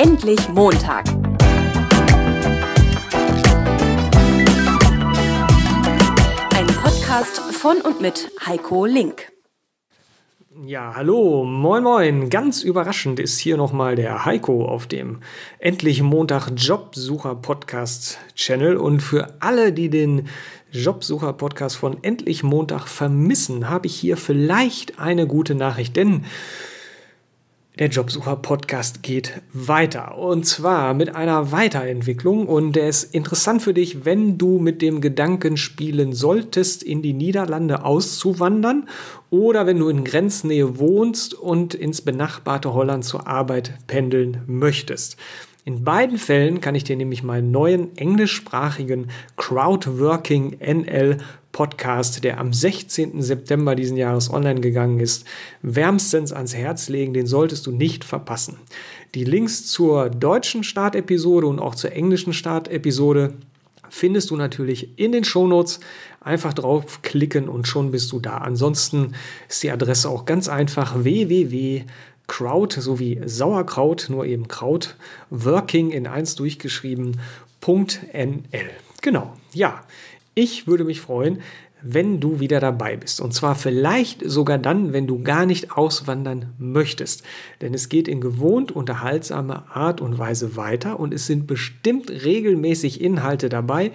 Endlich Montag. Ein Podcast von und mit Heiko Link. Ja, hallo, moin moin. Ganz überraschend ist hier nochmal der Heiko auf dem Endlich Montag Jobsucher Podcast Channel. Und für alle, die den Jobsucher Podcast von Endlich Montag vermissen, habe ich hier vielleicht eine gute Nachricht. Denn der Jobsucher-Podcast geht weiter. Und zwar mit einer Weiterentwicklung. Und der ist interessant für dich, wenn du mit dem Gedanken spielen solltest, in die Niederlande auszuwandern oder wenn du in Grenznähe wohnst und ins benachbarte Holland zur Arbeit pendeln möchtest. In beiden Fällen kann ich dir nämlich meinen neuen englischsprachigen Crowdworking NL Podcast, der am 16. September diesen Jahres online gegangen ist, wärmstens ans Herz legen. Den solltest du nicht verpassen. Die Links zur deutschen Startepisode und auch zur englischen Startepisode findest du natürlich in den Shownotes. Einfach draufklicken und schon bist du da. Ansonsten ist die Adresse auch ganz einfach www.crowd sowie Sauerkraut, nur eben Kraut, working in eins durchgeschrieben, .nl. Genau, ja. Ich würde mich freuen, wenn du wieder dabei bist. Und zwar vielleicht sogar dann, wenn du gar nicht auswandern möchtest. Denn es geht in gewohnt unterhaltsamer Art und Weise weiter und es sind bestimmt regelmäßig Inhalte dabei,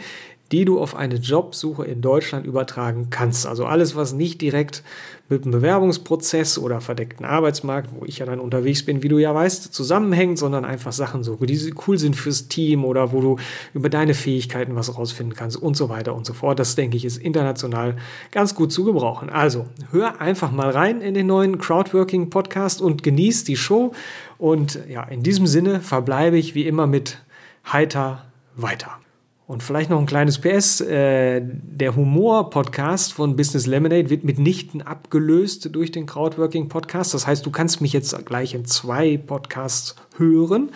die du auf eine Jobsuche in Deutschland übertragen kannst. Also alles, was nicht direkt mit dem Bewerbungsprozess oder verdeckten Arbeitsmarkt, wo ich ja dann unterwegs bin, wie du ja weißt, zusammenhängt, sondern einfach Sachen so, die cool sind fürs Team oder wo du über deine Fähigkeiten was rausfinden kannst und so weiter und so fort. Das denke ich ist international ganz gut zu gebrauchen. Also hör einfach mal rein in den neuen Crowdworking Podcast und genieß die Show. Und ja, in diesem Sinne verbleibe ich wie immer mit heiter weiter. Und vielleicht noch ein kleines PS. Äh, der Humor-Podcast von Business Lemonade wird mitnichten abgelöst durch den Crowdworking-Podcast. Das heißt, du kannst mich jetzt gleich in zwei Podcasts hören.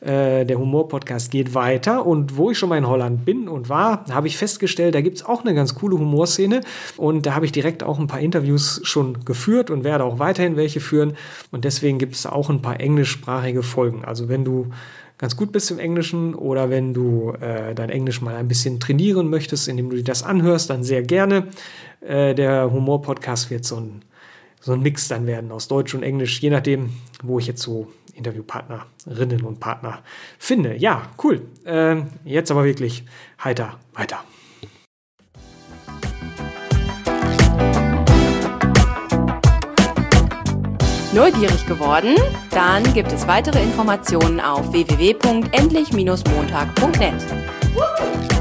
Äh, der Humor-Podcast geht weiter. Und wo ich schon mal in Holland bin und war, habe ich festgestellt, da gibt es auch eine ganz coole Humorszene. Und da habe ich direkt auch ein paar Interviews schon geführt und werde auch weiterhin welche führen. Und deswegen gibt es auch ein paar englischsprachige Folgen. Also wenn du ganz gut bist im Englischen oder wenn du äh, dein Englisch mal ein bisschen trainieren möchtest, indem du dir das anhörst, dann sehr gerne. Äh, der Humor-Podcast wird so ein, so ein Mix dann werden aus Deutsch und Englisch, je nachdem, wo ich jetzt so Interviewpartnerinnen und Partner finde. Ja, cool. Äh, jetzt aber wirklich heiter weiter. Neugierig geworden? Dann gibt es weitere Informationen auf www.endlich-montag.net.